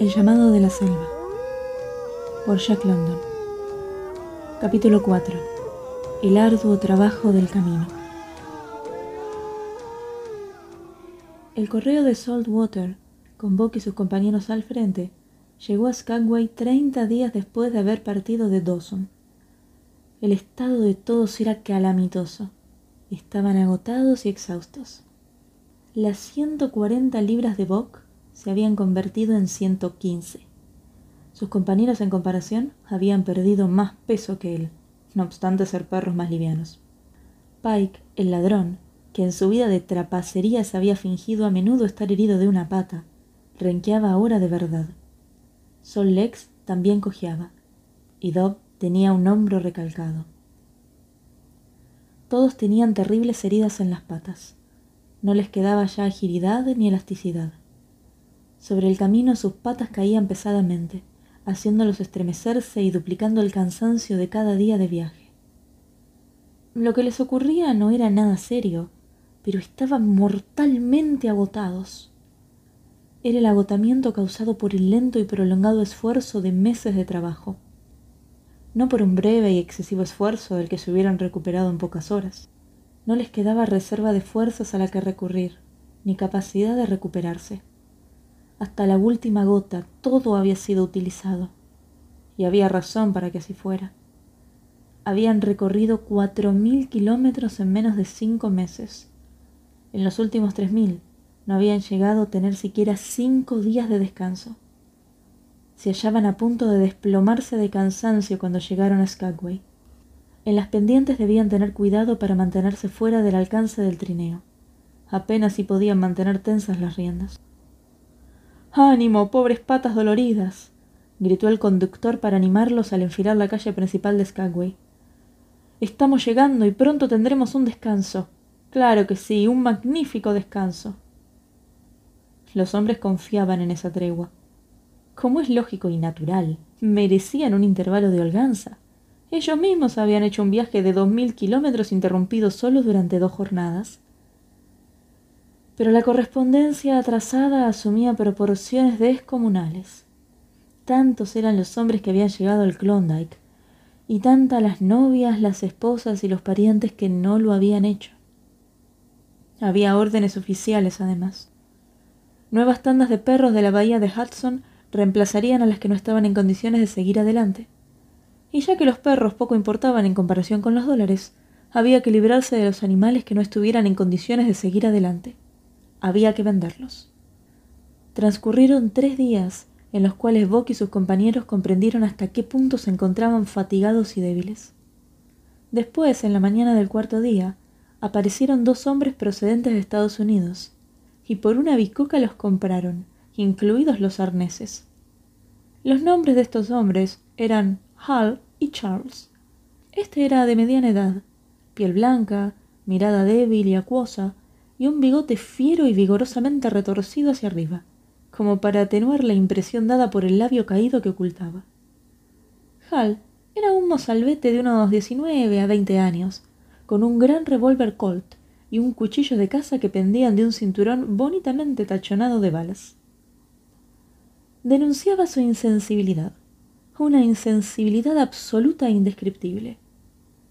El llamado de la selva por Jack London Capítulo 4 El arduo trabajo del camino El correo de Saltwater, con Buck y sus compañeros al frente, llegó a Skagway 30 días después de haber partido de Dawson. El estado de todos era calamitoso. Estaban agotados y exhaustos. Las 140 libras de Buck se habían convertido en 115. Sus compañeros en comparación habían perdido más peso que él, no obstante ser perros más livianos. Pike, el ladrón, que en su vida de trapacerías había fingido a menudo estar herido de una pata, renqueaba ahora de verdad. Sol Lex también cojeaba, y Dob tenía un hombro recalcado. Todos tenían terribles heridas en las patas. No les quedaba ya agilidad ni elasticidad. Sobre el camino sus patas caían pesadamente, haciéndolos estremecerse y duplicando el cansancio de cada día de viaje. Lo que les ocurría no era nada serio, pero estaban mortalmente agotados. Era el agotamiento causado por el lento y prolongado esfuerzo de meses de trabajo, no por un breve y excesivo esfuerzo del que se hubieran recuperado en pocas horas. No les quedaba reserva de fuerzas a la que recurrir, ni capacidad de recuperarse. Hasta la última gota todo había sido utilizado. Y había razón para que así fuera. Habían recorrido cuatro mil kilómetros en menos de cinco meses. En los últimos tres mil no habían llegado a tener siquiera cinco días de descanso. Se hallaban a punto de desplomarse de cansancio cuando llegaron a Skagway. En las pendientes debían tener cuidado para mantenerse fuera del alcance del trineo. Apenas si podían mantener tensas las riendas. ¡Ánimo, pobres patas doloridas! gritó el conductor para animarlos al enfilar la calle principal de Skagway. Estamos llegando y pronto tendremos un descanso. Claro que sí, un magnífico descanso. Los hombres confiaban en esa tregua. Como es lógico y natural, merecían un intervalo de holganza. Ellos mismos habían hecho un viaje de dos mil kilómetros interrumpido solo durante dos jornadas pero la correspondencia atrasada asumía proporciones descomunales. Tantos eran los hombres que habían llegado al Klondike, y tantas las novias, las esposas y los parientes que no lo habían hecho. Había órdenes oficiales, además. Nuevas tandas de perros de la bahía de Hudson reemplazarían a las que no estaban en condiciones de seguir adelante. Y ya que los perros poco importaban en comparación con los dólares, había que librarse de los animales que no estuvieran en condiciones de seguir adelante había que venderlos. Transcurrieron tres días en los cuales Bock y sus compañeros comprendieron hasta qué punto se encontraban fatigados y débiles. Después, en la mañana del cuarto día, aparecieron dos hombres procedentes de Estados Unidos, y por una bicoca los compraron, incluidos los arneses. Los nombres de estos hombres eran Hal y Charles. Este era de mediana edad, piel blanca, mirada débil y acuosa, y un bigote fiero y vigorosamente retorcido hacia arriba, como para atenuar la impresión dada por el labio caído que ocultaba. Hal era un mozalbete de unos diecinueve a veinte años, con un gran revólver Colt y un cuchillo de caza que pendían de un cinturón bonitamente tachonado de balas. Denunciaba su insensibilidad, una insensibilidad absoluta e indescriptible.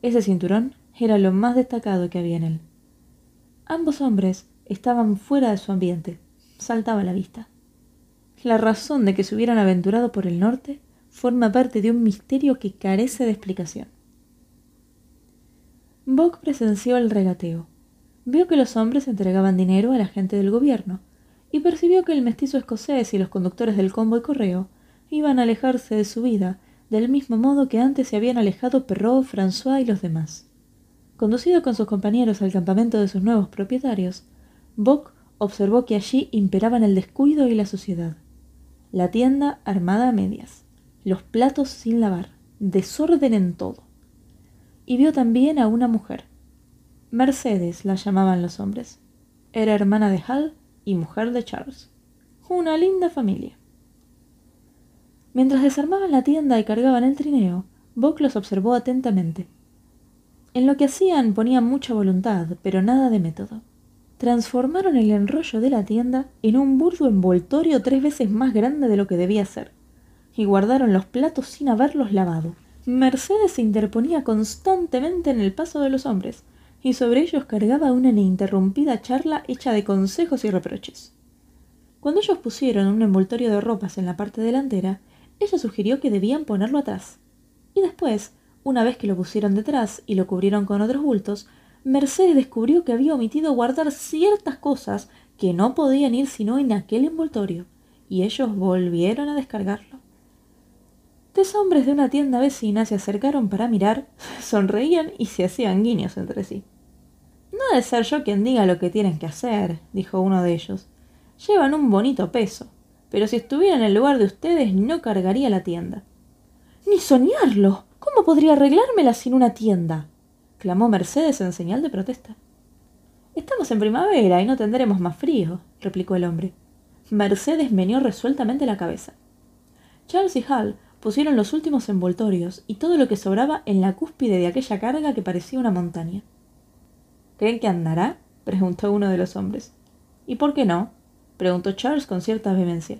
Ese cinturón era lo más destacado que había en él. Ambos hombres estaban fuera de su ambiente. Saltaba a la vista. La razón de que se hubieran aventurado por el norte forma parte de un misterio que carece de explicación. Bock presenció el regateo. Vio que los hombres entregaban dinero a la gente del gobierno y percibió que el mestizo escocés y los conductores del convoy correo iban a alejarse de su vida del mismo modo que antes se habían alejado Perrault, François y los demás. Conducido con sus compañeros al campamento de sus nuevos propietarios, Bock observó que allí imperaban el descuido y la suciedad. La tienda armada a medias, los platos sin lavar, desorden en todo. Y vio también a una mujer. Mercedes la llamaban los hombres. Era hermana de Hal y mujer de Charles. Una linda familia. Mientras desarmaban la tienda y cargaban el trineo, Bock los observó atentamente en lo que hacían ponían mucha voluntad, pero nada de método. transformaron el enrollo de la tienda en un burdo envoltorio tres veces más grande de lo que debía ser, y guardaron los platos sin haberlos lavado. Mercedes se interponía constantemente en el paso de los hombres, y sobre ellos cargaba una ininterrumpida charla hecha de consejos y reproches. Cuando ellos pusieron un envoltorio de ropas en la parte delantera, ella sugirió que debían ponerlo atrás. Y después, una vez que lo pusieron detrás y lo cubrieron con otros bultos, Mercedes descubrió que había omitido guardar ciertas cosas que no podían ir sino en aquel envoltorio, y ellos volvieron a descargarlo. Tres hombres de una tienda vecina se acercaron para mirar, sonreían y se hacían guiños entre sí. No ha de ser yo quien diga lo que tienen que hacer, dijo uno de ellos. Llevan un bonito peso, pero si estuviera en el lugar de ustedes no cargaría la tienda. Ni soñarlo. ¿Cómo podría arreglármela sin una tienda? clamó Mercedes en señal de protesta. Estamos en primavera y no tendremos más frío, replicó el hombre. Mercedes meneó resueltamente la cabeza. Charles y Hal pusieron los últimos envoltorios y todo lo que sobraba en la cúspide de aquella carga que parecía una montaña. ¿Creen que andará? preguntó uno de los hombres. ¿Y por qué no? preguntó Charles con cierta vehemencia.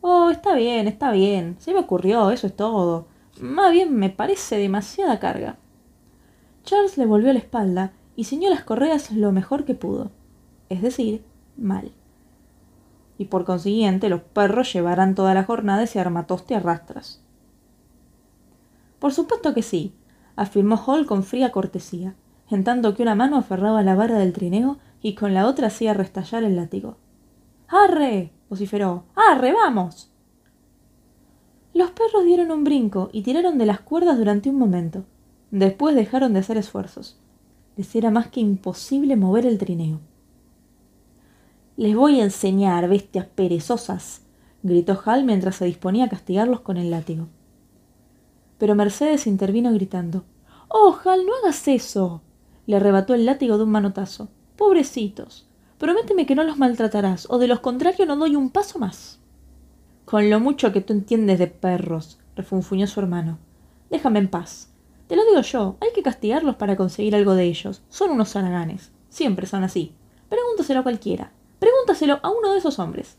Oh, está bien, está bien. Se me ocurrió, eso es todo. Más bien me parece demasiada carga. Charles le volvió la espalda y ciñó las correas lo mejor que pudo, es decir, mal. Y por consiguiente los perros llevarán toda la jornada ese armatoste a rastras. Por supuesto que sí, afirmó Hall con fría cortesía, en tanto que una mano aferraba la vara del trineo y con la otra hacía restallar el látigo. ¡Arre! vociferó. ¡Arre, vamos! Los perros dieron un brinco y tiraron de las cuerdas durante un momento. Después dejaron de hacer esfuerzos. Les era más que imposible mover el trineo. Les voy a enseñar, bestias perezosas, gritó Hal mientras se disponía a castigarlos con el látigo. Pero Mercedes intervino gritando. Oh, Hal, no hagas eso. le arrebató el látigo de un manotazo. Pobrecitos. Prométeme que no los maltratarás, o de lo contrario no doy un paso más. Con lo mucho que tú entiendes de perros, refunfuñó su hermano. Déjame en paz. Te lo digo yo, hay que castigarlos para conseguir algo de ellos. Son unos zaraganes. Siempre son así. Pregúntaselo a cualquiera. Pregúntaselo a uno de esos hombres.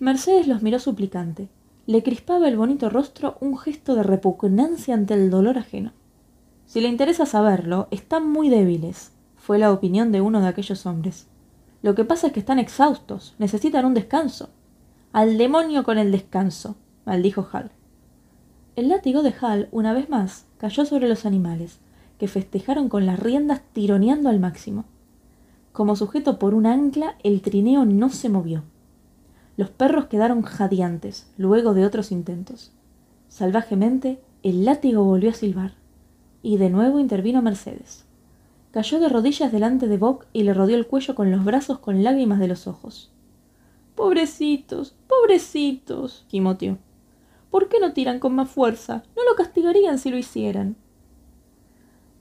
Mercedes los miró suplicante. Le crispaba el bonito rostro un gesto de repugnancia ante el dolor ajeno. Si le interesa saberlo, están muy débiles, fue la opinión de uno de aquellos hombres. Lo que pasa es que están exhaustos, necesitan un descanso. Al demonio con el descanso, maldijo Hal. El látigo de Hal, una vez más, cayó sobre los animales, que festejaron con las riendas tironeando al máximo. Como sujeto por un ancla, el trineo no se movió. Los perros quedaron jadeantes, luego de otros intentos. Salvajemente, el látigo volvió a silbar, y de nuevo intervino Mercedes. Cayó de rodillas delante de Bock y le rodeó el cuello con los brazos con lágrimas de los ojos. Pobrecitos, pobrecitos, gimoteó. ¿Por qué no tiran con más fuerza? No lo castigarían si lo hicieran.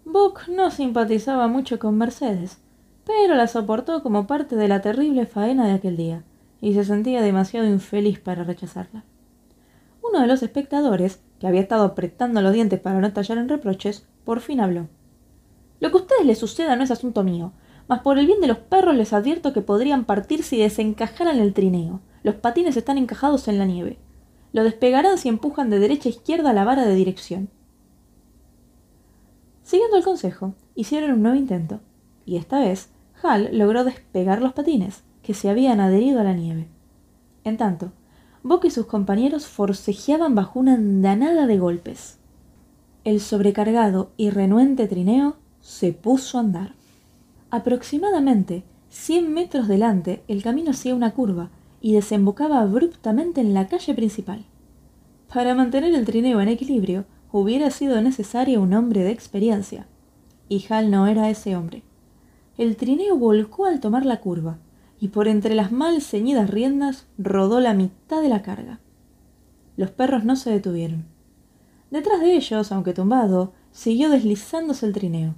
Buck no simpatizaba mucho con Mercedes, pero la soportó como parte de la terrible faena de aquel día, y se sentía demasiado infeliz para rechazarla. Uno de los espectadores, que había estado apretando los dientes para no estallar en reproches, por fin habló. Lo que a ustedes les suceda no es asunto mío, mas por el bien de los perros les advierto que podrían partir si desencajaran el trineo. Los patines están encajados en la nieve. Lo despegarán si empujan de derecha a izquierda la vara de dirección. Siguiendo el consejo, hicieron un nuevo intento, y esta vez Hal logró despegar los patines, que se habían adherido a la nieve. En tanto, Bock y sus compañeros forcejeaban bajo una andanada de golpes. El sobrecargado y renuente trineo se puso a andar. Aproximadamente cien metros delante el camino hacía una curva y desembocaba abruptamente en la calle principal. Para mantener el trineo en equilibrio hubiera sido necesario un hombre de experiencia, y Hal no era ese hombre. El trineo volcó al tomar la curva, y por entre las mal ceñidas riendas rodó la mitad de la carga. Los perros no se detuvieron. Detrás de ellos, aunque tumbado, siguió deslizándose el trineo.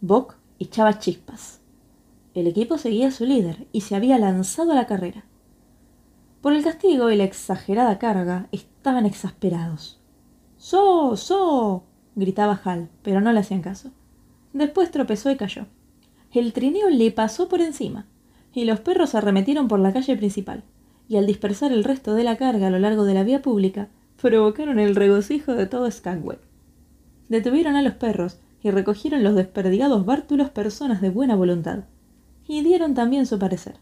Bock echaba chispas. El equipo seguía a su líder y se había lanzado a la carrera. Por el castigo y la exagerada carga estaban exasperados. ¡So! ¡So! gritaba Hal, pero no le hacían caso. Después tropezó y cayó. el trineo le pasó por encima, y los perros arremetieron por la calle principal, y al dispersar el resto de la carga a lo largo de la vía pública, provocaron el regocijo de todo Skagway. Detuvieron a los perros y recogieron los desperdigados bártulos personas de buena voluntad, y dieron también su parecer.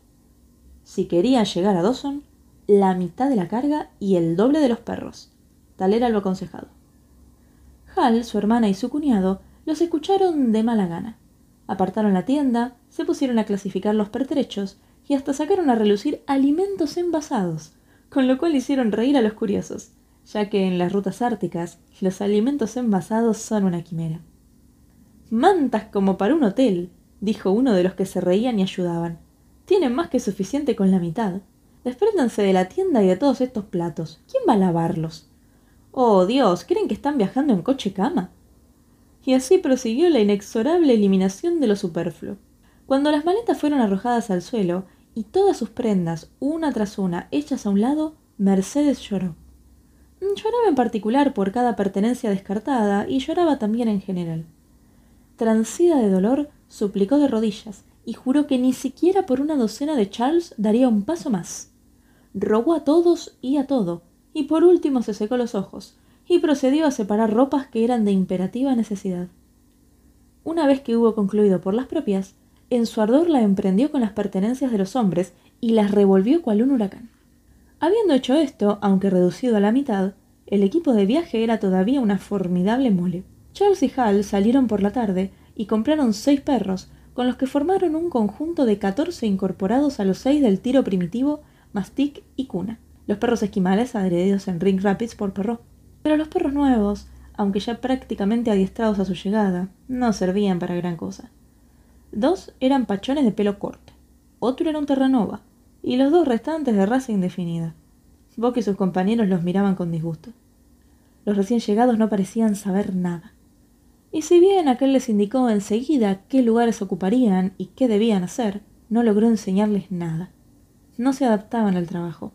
Si querían llegar a Dawson, la mitad de la carga y el doble de los perros. Tal era lo aconsejado. Hal, su hermana y su cuñado los escucharon de mala gana. Apartaron la tienda, se pusieron a clasificar los pertrechos y hasta sacaron a relucir alimentos envasados, con lo cual hicieron reír a los curiosos, ya que en las rutas árticas los alimentos envasados son una quimera. Mantas como para un hotel, dijo uno de los que se reían y ayudaban. Tienen más que suficiente con la mitad. Despréndanse de la tienda y de todos estos platos. ¿Quién va a lavarlos? Oh, Dios, ¿creen que están viajando en coche cama? Y así prosiguió la inexorable eliminación de lo superfluo. Cuando las maletas fueron arrojadas al suelo y todas sus prendas, una tras una, hechas a un lado, Mercedes lloró. Lloraba en particular por cada pertenencia descartada y lloraba también en general. Transida de dolor, suplicó de rodillas y juró que ni siquiera por una docena de Charles daría un paso más. Rogó a todos y a todo, y por último se secó los ojos, y procedió a separar ropas que eran de imperativa necesidad. Una vez que hubo concluido por las propias, en su ardor la emprendió con las pertenencias de los hombres y las revolvió cual un huracán. Habiendo hecho esto, aunque reducido a la mitad, el equipo de viaje era todavía una formidable mole. Charles y Hal salieron por la tarde y compraron seis perros, con los que formaron un conjunto de catorce incorporados a los seis del tiro primitivo, mastic y cuna. Los perros esquimales adheridos en Ring Rapids por perro. Pero los perros nuevos, aunque ya prácticamente adiestrados a su llegada, no servían para gran cosa. Dos eran pachones de pelo corto, otro era un terranova, y los dos restantes de raza indefinida. Bock y sus compañeros los miraban con disgusto. Los recién llegados no parecían saber nada. Y si bien aquel les indicó enseguida qué lugares ocuparían y qué debían hacer, no logró enseñarles nada. No se adaptaban al trabajo.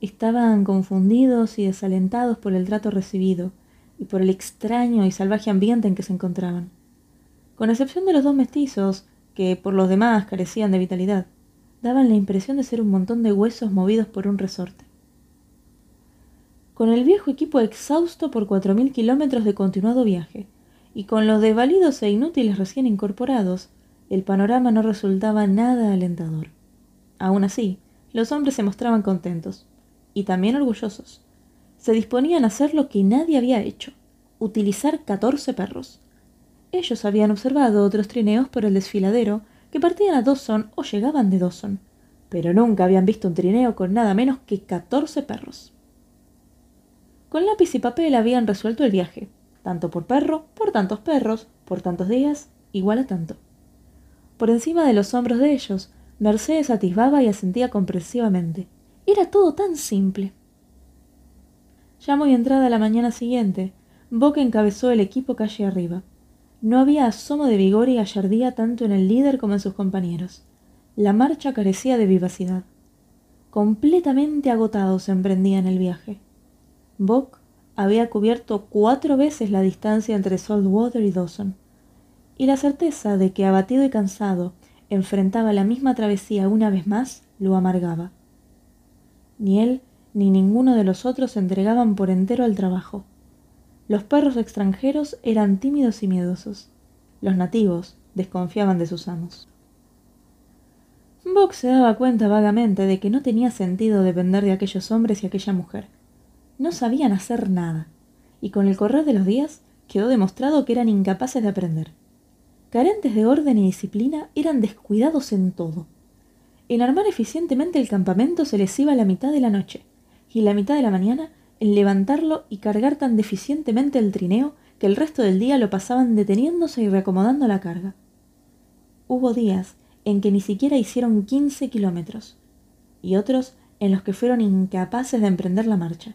Estaban confundidos y desalentados por el trato recibido y por el extraño y salvaje ambiente en que se encontraban. Con excepción de los dos mestizos, que por los demás carecían de vitalidad, daban la impresión de ser un montón de huesos movidos por un resorte. Con el viejo equipo exhausto por cuatro mil kilómetros de continuado viaje, y con los desvalidos e inútiles recién incorporados, el panorama no resultaba nada alentador. Aún así, los hombres se mostraban contentos y también orgullosos. Se disponían a hacer lo que nadie había hecho, utilizar catorce perros. Ellos habían observado otros trineos por el desfiladero que partían a Dawson o llegaban de Dawson, pero nunca habían visto un trineo con nada menos que catorce perros. Con lápiz y papel habían resuelto el viaje, tanto por perro, por tantos perros, por tantos días, igual a tanto. Por encima de los hombros de ellos, Mercedes atisbaba y asentía comprensivamente. Era todo tan simple. Ya muy entrada la mañana siguiente, Boca encabezó el equipo calle arriba. No había asomo de vigor y gallardía tanto en el líder como en sus compañeros. La marcha carecía de vivacidad. Completamente agotados emprendían el viaje. Había cubierto cuatro veces la distancia entre Saltwater y Dawson, y la certeza de que abatido y cansado enfrentaba la misma travesía una vez más lo amargaba. Ni él ni ninguno de los otros se entregaban por entero al trabajo. Los perros extranjeros eran tímidos y miedosos. Los nativos desconfiaban de sus amos. Box se daba cuenta vagamente de que no tenía sentido depender de aquellos hombres y aquella mujer. No sabían hacer nada, y con el correr de los días quedó demostrado que eran incapaces de aprender. Carentes de orden y disciplina, eran descuidados en todo. En armar eficientemente el campamento se les iba la mitad de la noche, y la mitad de la mañana en levantarlo y cargar tan deficientemente el trineo que el resto del día lo pasaban deteniéndose y reacomodando la carga. Hubo días en que ni siquiera hicieron quince kilómetros, y otros en los que fueron incapaces de emprender la marcha,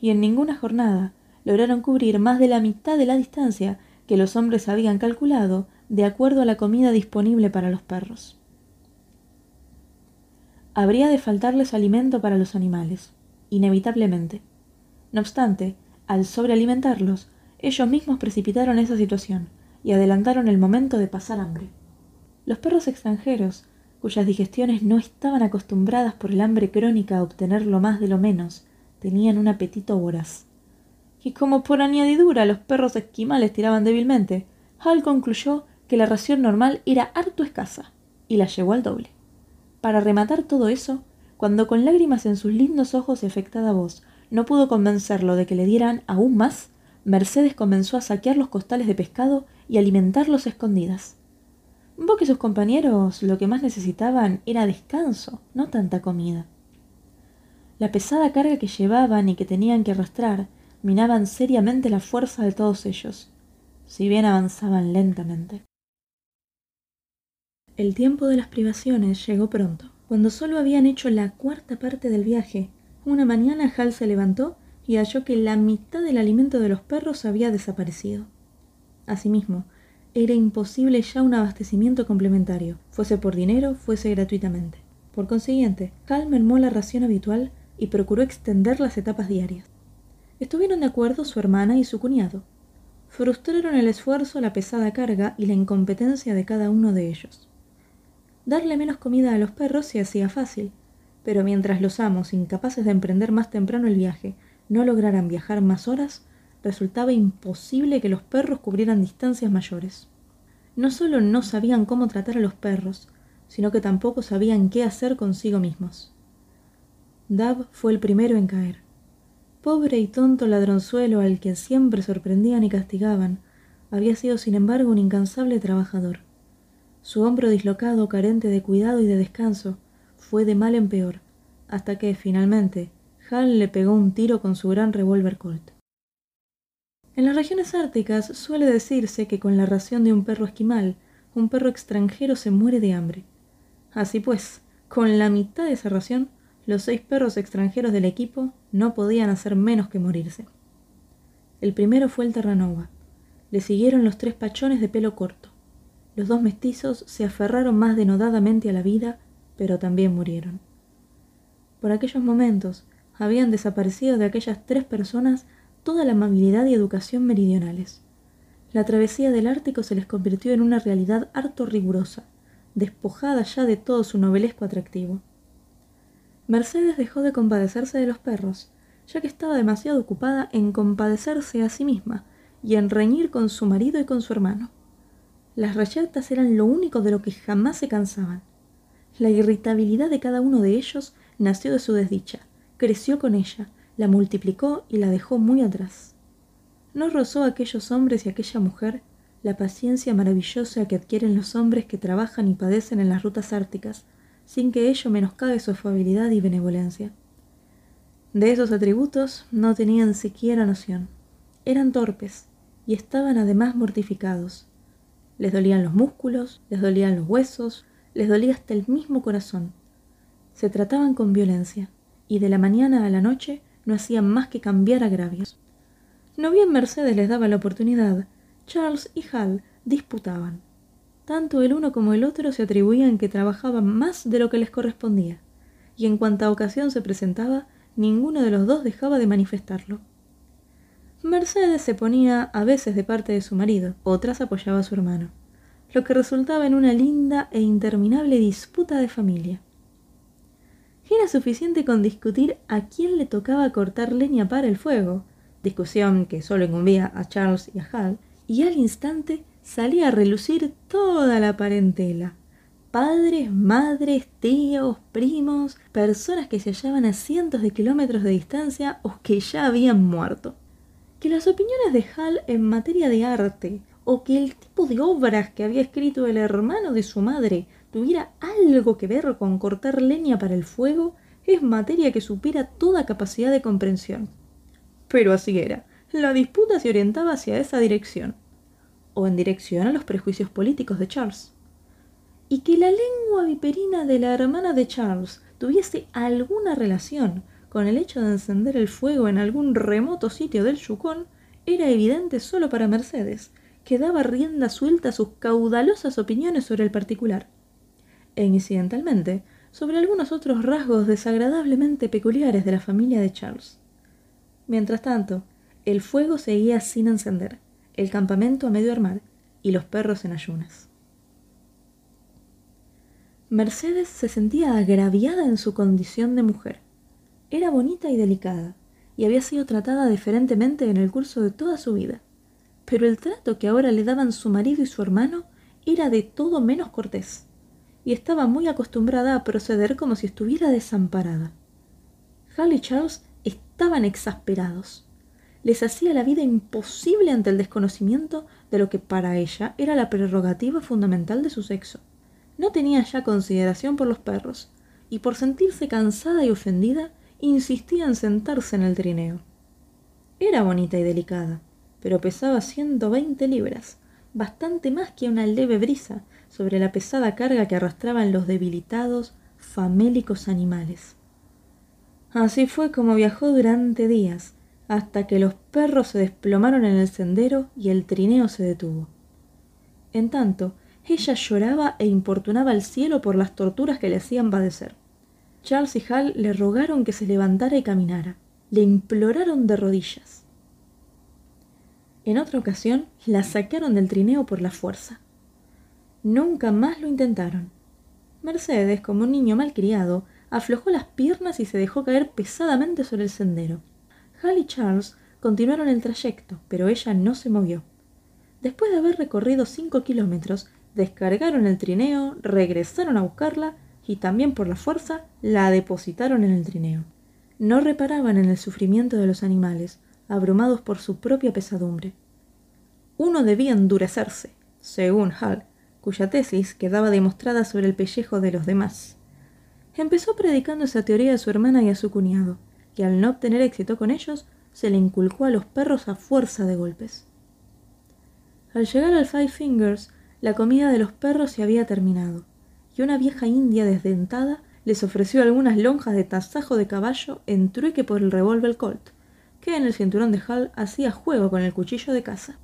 y en ninguna jornada lograron cubrir más de la mitad de la distancia que los hombres habían calculado de acuerdo a la comida disponible para los perros habría de faltarles alimento para los animales, inevitablemente. No obstante, al sobrealimentarlos, ellos mismos precipitaron esa situación y adelantaron el momento de pasar hambre. Los perros extranjeros, cuyas digestiones no estaban acostumbradas por el hambre crónica a obtener lo más de lo menos, tenían un apetito voraz. Y como por añadidura los perros esquimales tiraban débilmente, Hal concluyó que la ración normal era harto escasa, y la llevó al doble. Para rematar todo eso, cuando con lágrimas en sus lindos ojos y afectada voz no pudo convencerlo de que le dieran aún más, Mercedes comenzó a saquear los costales de pescado y alimentarlos escondidas. Bob y sus compañeros lo que más necesitaban era descanso, no tanta comida. La pesada carga que llevaban y que tenían que arrastrar minaban seriamente la fuerza de todos ellos, si bien avanzaban lentamente. El tiempo de las privaciones llegó pronto. Cuando solo habían hecho la cuarta parte del viaje, una mañana Hal se levantó y halló que la mitad del alimento de los perros había desaparecido. Asimismo, era imposible ya un abastecimiento complementario, fuese por dinero, fuese gratuitamente. Por consiguiente, Hal mermó la ración habitual y procuró extender las etapas diarias. Estuvieron de acuerdo su hermana y su cuñado. Frustraron el esfuerzo, la pesada carga y la incompetencia de cada uno de ellos. Darle menos comida a los perros se hacía fácil, pero mientras los amos, incapaces de emprender más temprano el viaje, no lograran viajar más horas, resultaba imposible que los perros cubrieran distancias mayores. No solo no sabían cómo tratar a los perros, sino que tampoco sabían qué hacer consigo mismos. Dab fue el primero en caer. Pobre y tonto ladronzuelo al que siempre sorprendían y castigaban, había sido sin embargo un incansable trabajador. Su hombro dislocado, carente de cuidado y de descanso, fue de mal en peor, hasta que, finalmente, Hal le pegó un tiro con su gran revólver Colt. En las regiones árticas suele decirse que con la ración de un perro esquimal, un perro extranjero se muere de hambre. Así pues, con la mitad de esa ración, los seis perros extranjeros del equipo no podían hacer menos que morirse. El primero fue el Terranova. Le siguieron los tres pachones de pelo corto. Los dos mestizos se aferraron más denodadamente a la vida, pero también murieron. Por aquellos momentos habían desaparecido de aquellas tres personas toda la amabilidad y educación meridionales. La travesía del Ártico se les convirtió en una realidad harto rigurosa, despojada ya de todo su novelesco atractivo. Mercedes dejó de compadecerse de los perros, ya que estaba demasiado ocupada en compadecerse a sí misma y en reñir con su marido y con su hermano. Las reyertas eran lo único de lo que jamás se cansaban. La irritabilidad de cada uno de ellos nació de su desdicha, creció con ella, la multiplicó y la dejó muy atrás. No rozó a aquellos hombres y aquella mujer la paciencia maravillosa que adquieren los hombres que trabajan y padecen en las rutas árticas, sin que ello menoscabe su afabilidad y benevolencia. De esos atributos no tenían siquiera noción. Eran torpes y estaban además mortificados, les dolían los músculos, les dolían los huesos, les dolía hasta el mismo corazón. Se trataban con violencia, y de la mañana a la noche no hacían más que cambiar agravios. No bien Mercedes les daba la oportunidad, Charles y Hal disputaban. Tanto el uno como el otro se atribuían que trabajaban más de lo que les correspondía, y en cuanta ocasión se presentaba, ninguno de los dos dejaba de manifestarlo. Mercedes se ponía a veces de parte de su marido, otras apoyaba a su hermano, lo que resultaba en una linda e interminable disputa de familia. Era suficiente con discutir a quién le tocaba cortar leña para el fuego, discusión que solo incumbía a Charles y a Hal, y al instante salía a relucir toda la parentela. Padres, madres, tíos, primos, personas que se hallaban a cientos de kilómetros de distancia o que ya habían muerto que las opiniones de Hal en materia de arte o que el tipo de obras que había escrito el hermano de su madre tuviera algo que ver con cortar leña para el fuego es materia que supera toda capacidad de comprensión. Pero así era, la disputa se orientaba hacia esa dirección, o en dirección a los prejuicios políticos de Charles. Y que la lengua viperina de la hermana de Charles tuviese alguna relación con el hecho de encender el fuego en algún remoto sitio del Yukon era evidente solo para Mercedes, que daba rienda suelta a sus caudalosas opiniones sobre el particular, e incidentalmente sobre algunos otros rasgos desagradablemente peculiares de la familia de Charles. Mientras tanto, el fuego seguía sin encender, el campamento a medio armar y los perros en ayunas. Mercedes se sentía agraviada en su condición de mujer. Era bonita y delicada, y había sido tratada diferentemente en el curso de toda su vida. Pero el trato que ahora le daban su marido y su hermano era de todo menos cortés, y estaba muy acostumbrada a proceder como si estuviera desamparada. Hal y Charles estaban exasperados. Les hacía la vida imposible ante el desconocimiento de lo que para ella era la prerrogativa fundamental de su sexo. No tenía ya consideración por los perros, y por sentirse cansada y ofendida, insistía en sentarse en el trineo. Era bonita y delicada, pero pesaba ciento veinte libras, bastante más que una leve brisa sobre la pesada carga que arrastraban los debilitados, famélicos animales. Así fue como viajó durante días, hasta que los perros se desplomaron en el sendero y el trineo se detuvo. En tanto, ella lloraba e importunaba al cielo por las torturas que le hacían padecer. Charles y Hal le rogaron que se levantara y caminara. Le imploraron de rodillas. En otra ocasión la sacaron del trineo por la fuerza. Nunca más lo intentaron. Mercedes, como un niño malcriado, aflojó las piernas y se dejó caer pesadamente sobre el sendero. Hal y Charles continuaron el trayecto, pero ella no se movió. Después de haber recorrido cinco kilómetros, descargaron el trineo, regresaron a buscarla y también por la fuerza la depositaron en el trineo. No reparaban en el sufrimiento de los animales, abrumados por su propia pesadumbre. Uno debía endurecerse, según Hall, cuya tesis quedaba demostrada sobre el pellejo de los demás. Empezó predicando esa teoría a su hermana y a su cuñado, que al no obtener éxito con ellos, se le inculcó a los perros a fuerza de golpes. Al llegar al Five Fingers, la comida de los perros se había terminado, y una vieja india desdentada les ofreció algunas lonjas de tasajo de caballo en trueque por el revólver Colt, que en el cinturón de Hal hacía juego con el cuchillo de caza.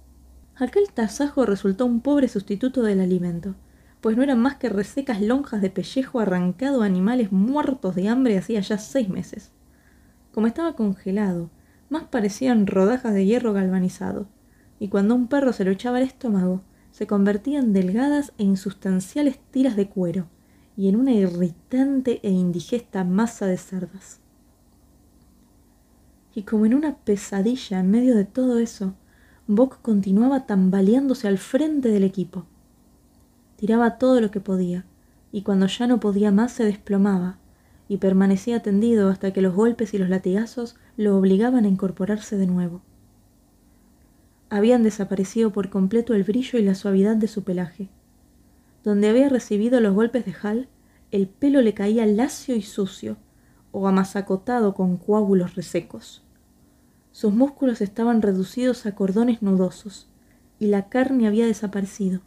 Aquel tasajo resultó un pobre sustituto del alimento, pues no eran más que resecas lonjas de pellejo arrancado a animales muertos de hambre hacía ya seis meses. Como estaba congelado, más parecían rodajas de hierro galvanizado, y cuando un perro se lo echaba al estómago, se convertían en delgadas e insustanciales tiras de cuero, y en una irritante e indigesta masa de cerdas y como en una pesadilla en medio de todo eso, Bock continuaba tambaleándose al frente del equipo. Tiraba todo lo que podía, y cuando ya no podía más se desplomaba, y permanecía tendido hasta que los golpes y los latigazos lo obligaban a incorporarse de nuevo. Habían desaparecido por completo el brillo y la suavidad de su pelaje. Donde había recibido los golpes de Hal, el pelo le caía lacio y sucio, o amasacotado con coágulos resecos. Sus músculos estaban reducidos a cordones nudosos, y la carne había desaparecido,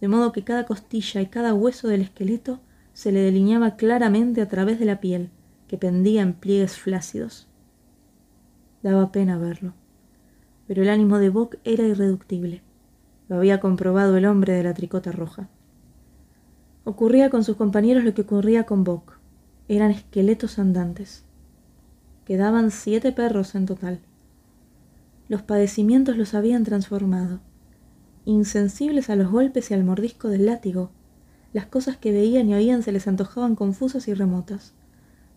de modo que cada costilla y cada hueso del esqueleto se le delineaba claramente a través de la piel, que pendía en pliegues flácidos. Daba pena verlo, pero el ánimo de Bock era irreductible. Lo había comprobado el hombre de la tricota roja. Ocurría con sus compañeros lo que ocurría con Bock. Eran esqueletos andantes. Quedaban siete perros en total los padecimientos los habían transformado. Insensibles a los golpes y al mordisco del látigo, las cosas que veían y oían se les antojaban confusas y remotas,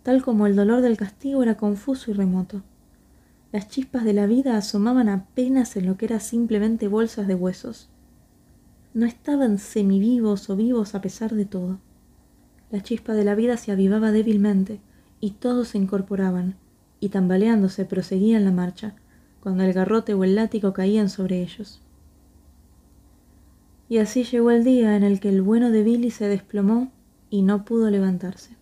tal como el dolor del castigo era confuso y remoto. Las chispas de la vida asomaban apenas en lo que era simplemente bolsas de huesos. No estaban semivivos o vivos a pesar de todo. La chispa de la vida se avivaba débilmente, y todos se incorporaban, y tambaleándose proseguían la marcha, cuando el garrote o el látigo caían sobre ellos. Y así llegó el día en el que el bueno de Billy se desplomó y no pudo levantarse.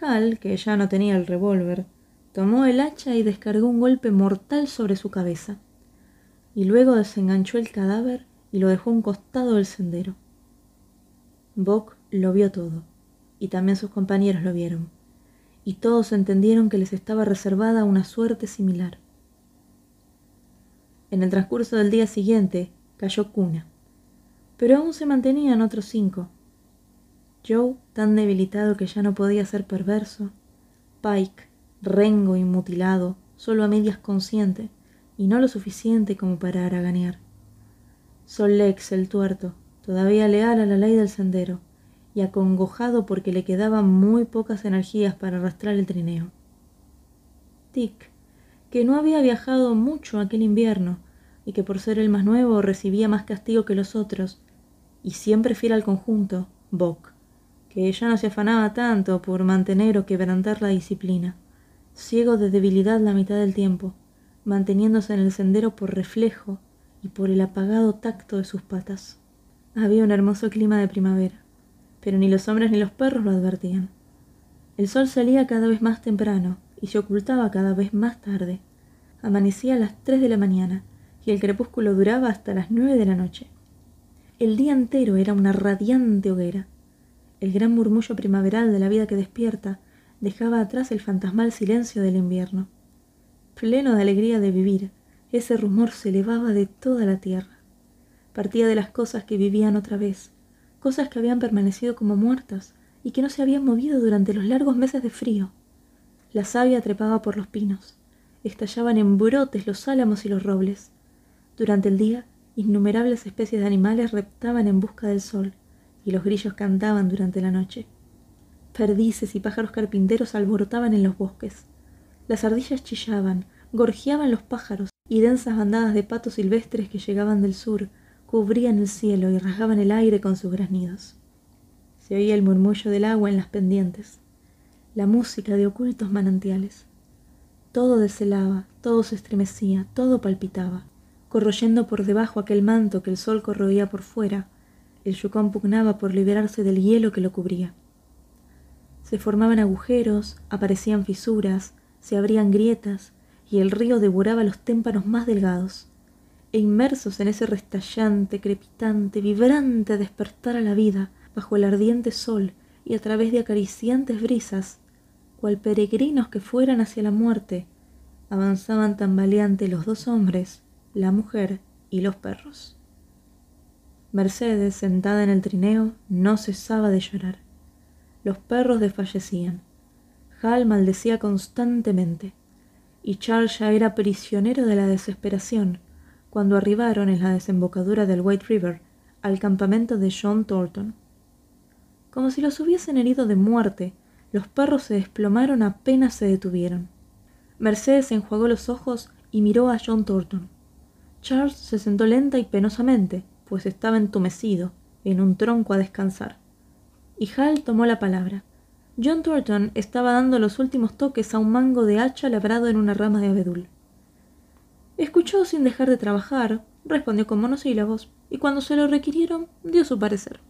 Hal, que ya no tenía el revólver, tomó el hacha y descargó un golpe mortal sobre su cabeza, y luego desenganchó el cadáver y lo dejó a un costado del sendero. Bock lo vio todo, y también sus compañeros lo vieron, y todos entendieron que les estaba reservada una suerte similar. En el transcurso del día siguiente cayó Cuna, pero aún se mantenían otros cinco. Joe, tan debilitado que ya no podía ser perverso, Pike, rengo y mutilado, solo a medias consciente, y no lo suficiente como para haraganear. Sol Lex, el tuerto, todavía leal a la ley del sendero, y acongojado porque le quedaban muy pocas energías para arrastrar el trineo. Dick, que no había viajado mucho aquel invierno y que por ser el más nuevo recibía más castigo que los otros, y siempre fiel al conjunto, Bock, que ella no se afanaba tanto por mantener o quebrantar la disciplina, ciego de debilidad la mitad del tiempo, manteniéndose en el sendero por reflejo y por el apagado tacto de sus patas. Había un hermoso clima de primavera, pero ni los hombres ni los perros lo advertían. El sol salía cada vez más temprano y se ocultaba cada vez más tarde. Amanecía a las tres de la mañana y el crepúsculo duraba hasta las nueve de la noche. El día entero era una radiante hoguera. El gran murmullo primaveral de la vida que despierta dejaba atrás el fantasmal silencio del invierno. Pleno de alegría de vivir, ese rumor se elevaba de toda la tierra. Partía de las cosas que vivían otra vez, cosas que habían permanecido como muertas y que no se habían movido durante los largos meses de frío. La savia trepaba por los pinos, estallaban en brotes los álamos y los robles. Durante el día, innumerables especies de animales reptaban en busca del sol, y los grillos cantaban durante la noche. Perdices y pájaros carpinteros alborotaban en los bosques. Las ardillas chillaban, gorjeaban los pájaros, y densas bandadas de patos silvestres que llegaban del sur cubrían el cielo y rasgaban el aire con sus graznidos. Se oía el murmullo del agua en las pendientes, la música de ocultos manantiales. Todo deshelaba, todo se estremecía, todo palpitaba, corroyendo por debajo aquel manto que el sol corroía por fuera, el yucón pugnaba por liberarse del hielo que lo cubría. Se formaban agujeros, aparecían fisuras, se abrían grietas, y el río devoraba los témpanos más delgados. E inmersos en ese restallante, crepitante, vibrante despertar a la vida, bajo el ardiente sol y a través de acariciantes brisas, cual peregrinos que fueran hacia la muerte, avanzaban tambaleante los dos hombres, la mujer y los perros. Mercedes, sentada en el trineo, no cesaba de llorar. Los perros desfallecían. Hal maldecía constantemente, y Charles ya era prisionero de la desesperación cuando arribaron en la desembocadura del White River al campamento de John Thornton. Como si los hubiesen herido de muerte, los perros se desplomaron apenas se detuvieron. Mercedes enjuagó los ojos y miró a John Thornton. Charles se sentó lenta y penosamente, pues estaba entumecido, en un tronco a descansar. Y Hal tomó la palabra. John Thornton estaba dando los últimos toques a un mango de hacha labrado en una rama de abedul. Escuchó sin dejar de trabajar, respondió con monosílabos, y cuando se lo requirieron, dio su parecer.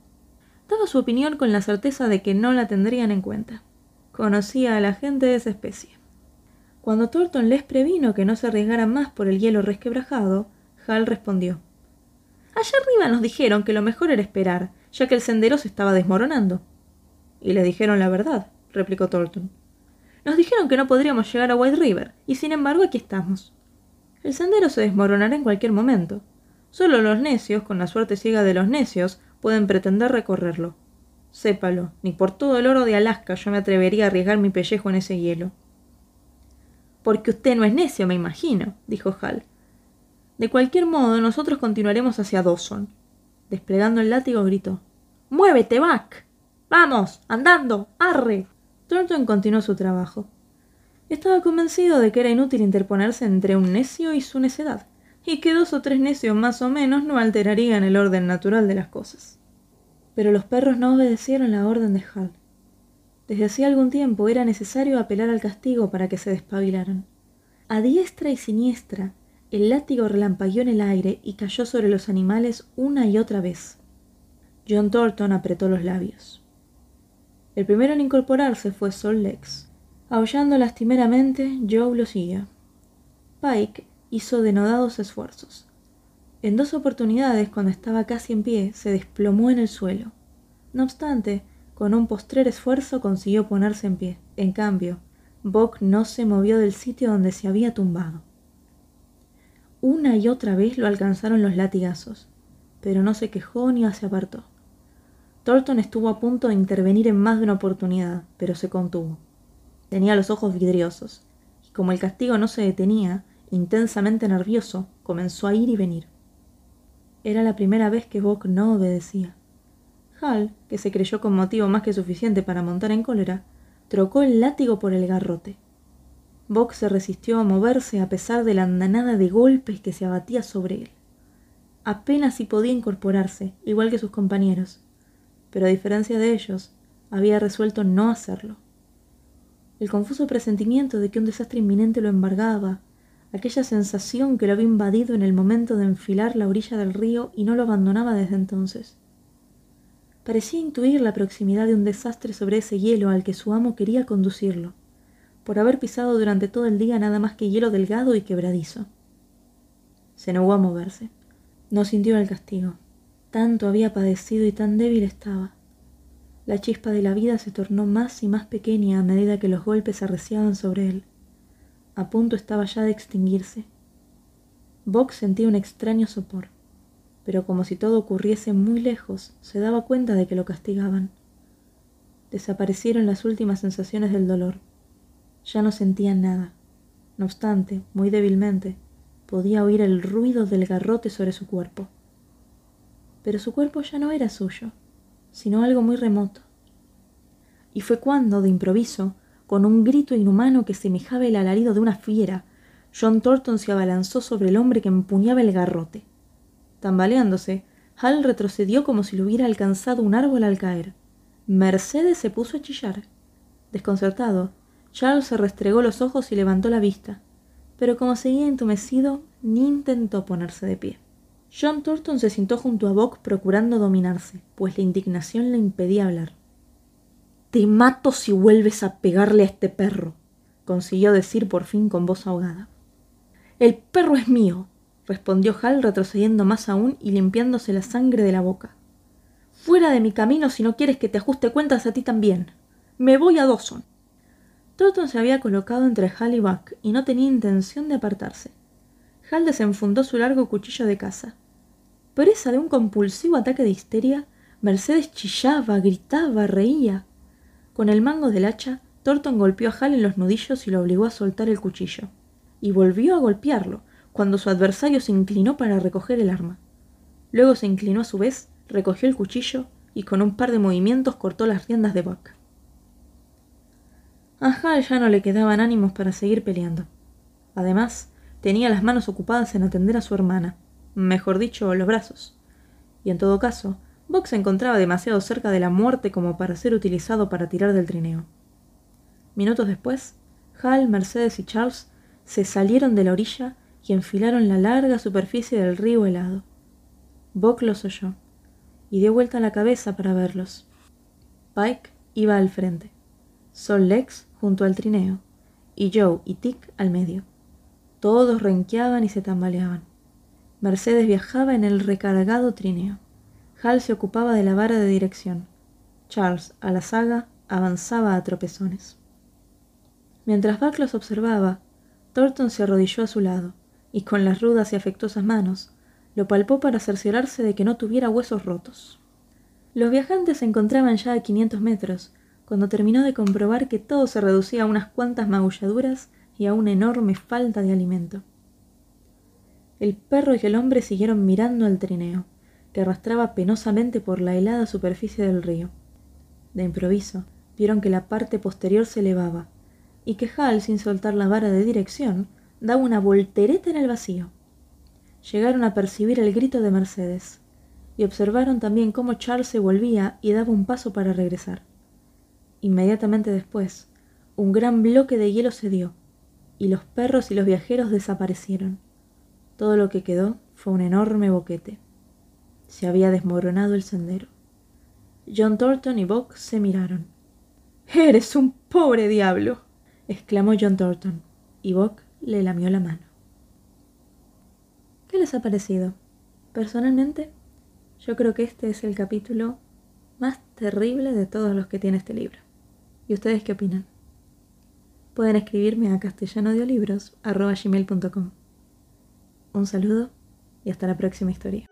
Daba su opinión con la certeza de que no la tendrían en cuenta. Conocía a la gente de esa especie. Cuando Thornton les previno que no se arriesgaran más por el hielo resquebrajado, Hal respondió Allá arriba nos dijeron que lo mejor era esperar, ya que el sendero se estaba desmoronando. Y le dijeron la verdad, replicó Thornton. Nos dijeron que no podríamos llegar a White River, y sin embargo aquí estamos. El sendero se desmoronará en cualquier momento. Solo los necios, con la suerte ciega de los necios, pueden pretender recorrerlo. Sépalo, ni por todo el oro de Alaska yo me atrevería a arriesgar mi pellejo en ese hielo. Porque usted no es necio, me imagino, dijo Hal. De cualquier modo, nosotros continuaremos hacia Dawson. Desplegando el látigo, gritó. ¡Muévete, Buck! ¡Vamos! ¡Andando! ¡Arre! Thornton continuó su trabajo. Estaba convencido de que era inútil interponerse entre un necio y su necedad, y que dos o tres necios más o menos no alterarían el orden natural de las cosas. Pero los perros no obedecieron la orden de Hal. Desde hacía algún tiempo era necesario apelar al castigo para que se despabilaran. A diestra y siniestra, el látigo relampagueó en el aire y cayó sobre los animales una y otra vez. John Thornton apretó los labios. El primero en incorporarse fue Sol Lex. Aullando lastimeramente, Joe lo siguió. Pike hizo denodados esfuerzos. En dos oportunidades, cuando estaba casi en pie, se desplomó en el suelo. No obstante, con un postrer esfuerzo consiguió ponerse en pie. En cambio, Bock no se movió del sitio donde se había tumbado. Una y otra vez lo alcanzaron los latigazos, pero no se quejó ni se apartó. Thornton estuvo a punto de intervenir en más de una oportunidad, pero se contuvo. Tenía los ojos vidriosos, y como el castigo no se detenía, intensamente nervioso, comenzó a ir y venir. Era la primera vez que Bock no obedecía. Hal, que se creyó con motivo más que suficiente para montar en cólera, trocó el látigo por el garrote. Bock se resistió a moverse a pesar de la andanada de golpes que se abatía sobre él. Apenas si podía incorporarse, igual que sus compañeros, pero a diferencia de ellos, había resuelto no hacerlo. El confuso presentimiento de que un desastre inminente lo embargaba, aquella sensación que lo había invadido en el momento de enfilar la orilla del río y no lo abandonaba desde entonces. Parecía intuir la proximidad de un desastre sobre ese hielo al que su amo quería conducirlo, por haber pisado durante todo el día nada más que hielo delgado y quebradizo. Se negó a moverse. No sintió el castigo. Tanto había padecido y tan débil estaba. La chispa de la vida se tornó más y más pequeña a medida que los golpes arreciaban sobre él. A punto estaba ya de extinguirse. Box sentía un extraño sopor pero como si todo ocurriese muy lejos, se daba cuenta de que lo castigaban. Desaparecieron las últimas sensaciones del dolor. Ya no sentía nada. No obstante, muy débilmente, podía oír el ruido del garrote sobre su cuerpo. Pero su cuerpo ya no era suyo, sino algo muy remoto. Y fue cuando, de improviso, con un grito inhumano que semejaba el alarido de una fiera, John Thornton se abalanzó sobre el hombre que empuñaba el garrote. Tambaleándose, Hal retrocedió como si lo hubiera alcanzado un árbol al caer. Mercedes se puso a chillar. Desconcertado, Charles se restregó los ojos y levantó la vista, pero como seguía entumecido, ni intentó ponerse de pie. John Thornton se sentó junto a Bock procurando dominarse, pues la indignación le impedía hablar. Te mato si vuelves a pegarle a este perro, consiguió decir por fin con voz ahogada. El perro es mío, respondió Hal retrocediendo más aún y limpiándose la sangre de la boca. Fuera de mi camino si no quieres que te ajuste cuentas a ti también. Me voy a Dawson. Thornton se había colocado entre Hal y Buck y no tenía intención de apartarse. Hal desenfundó su largo cuchillo de caza. Presa de un compulsivo ataque de histeria, Mercedes chillaba, gritaba, reía. Con el mango del hacha, Thornton golpeó a Hal en los nudillos y lo obligó a soltar el cuchillo. Y volvió a golpearlo, cuando su adversario se inclinó para recoger el arma. Luego se inclinó a su vez, recogió el cuchillo y con un par de movimientos cortó las riendas de Buck. A Hal ya no le quedaban ánimos para seguir peleando. Además, tenía las manos ocupadas en atender a su hermana, mejor dicho, los brazos. Y en todo caso, Buck se encontraba demasiado cerca de la muerte como para ser utilizado para tirar del trineo. Minutos después, Hal, Mercedes y Charles se salieron de la orilla y enfilaron la larga superficie del río helado. Buck los oyó y dio vuelta la cabeza para verlos. Pike iba al frente, Sol Lex junto al trineo y Joe y Tick al medio. Todos renqueaban y se tambaleaban. Mercedes viajaba en el recargado trineo. Hal se ocupaba de la vara de dirección. Charles, a la saga, avanzaba a tropezones. Mientras Buck los observaba, Thornton se arrodilló a su lado y con las rudas y afectuosas manos lo palpó para cerciorarse de que no tuviera huesos rotos. Los viajantes se encontraban ya a quinientos metros, cuando terminó de comprobar que todo se reducía a unas cuantas magulladuras y a una enorme falta de alimento. El perro y el hombre siguieron mirando al trineo, que arrastraba penosamente por la helada superficie del río. De improviso, vieron que la parte posterior se elevaba, y que Hal, sin soltar la vara de dirección, daba una voltereta en el vacío. Llegaron a percibir el grito de Mercedes, y observaron también cómo Charles se volvía y daba un paso para regresar. Inmediatamente después, un gran bloque de hielo se dio, y los perros y los viajeros desaparecieron. Todo lo que quedó fue un enorme boquete. Se había desmoronado el sendero. John Thornton y Buck se miraron. Eres un pobre diablo, exclamó John Thornton, y Buck le lamió la mano. ¿Qué les ha parecido? Personalmente, yo creo que este es el capítulo más terrible de todos los que tiene este libro. ¿Y ustedes qué opinan? Pueden escribirme a castellanodeolibros.com. Un saludo y hasta la próxima historia.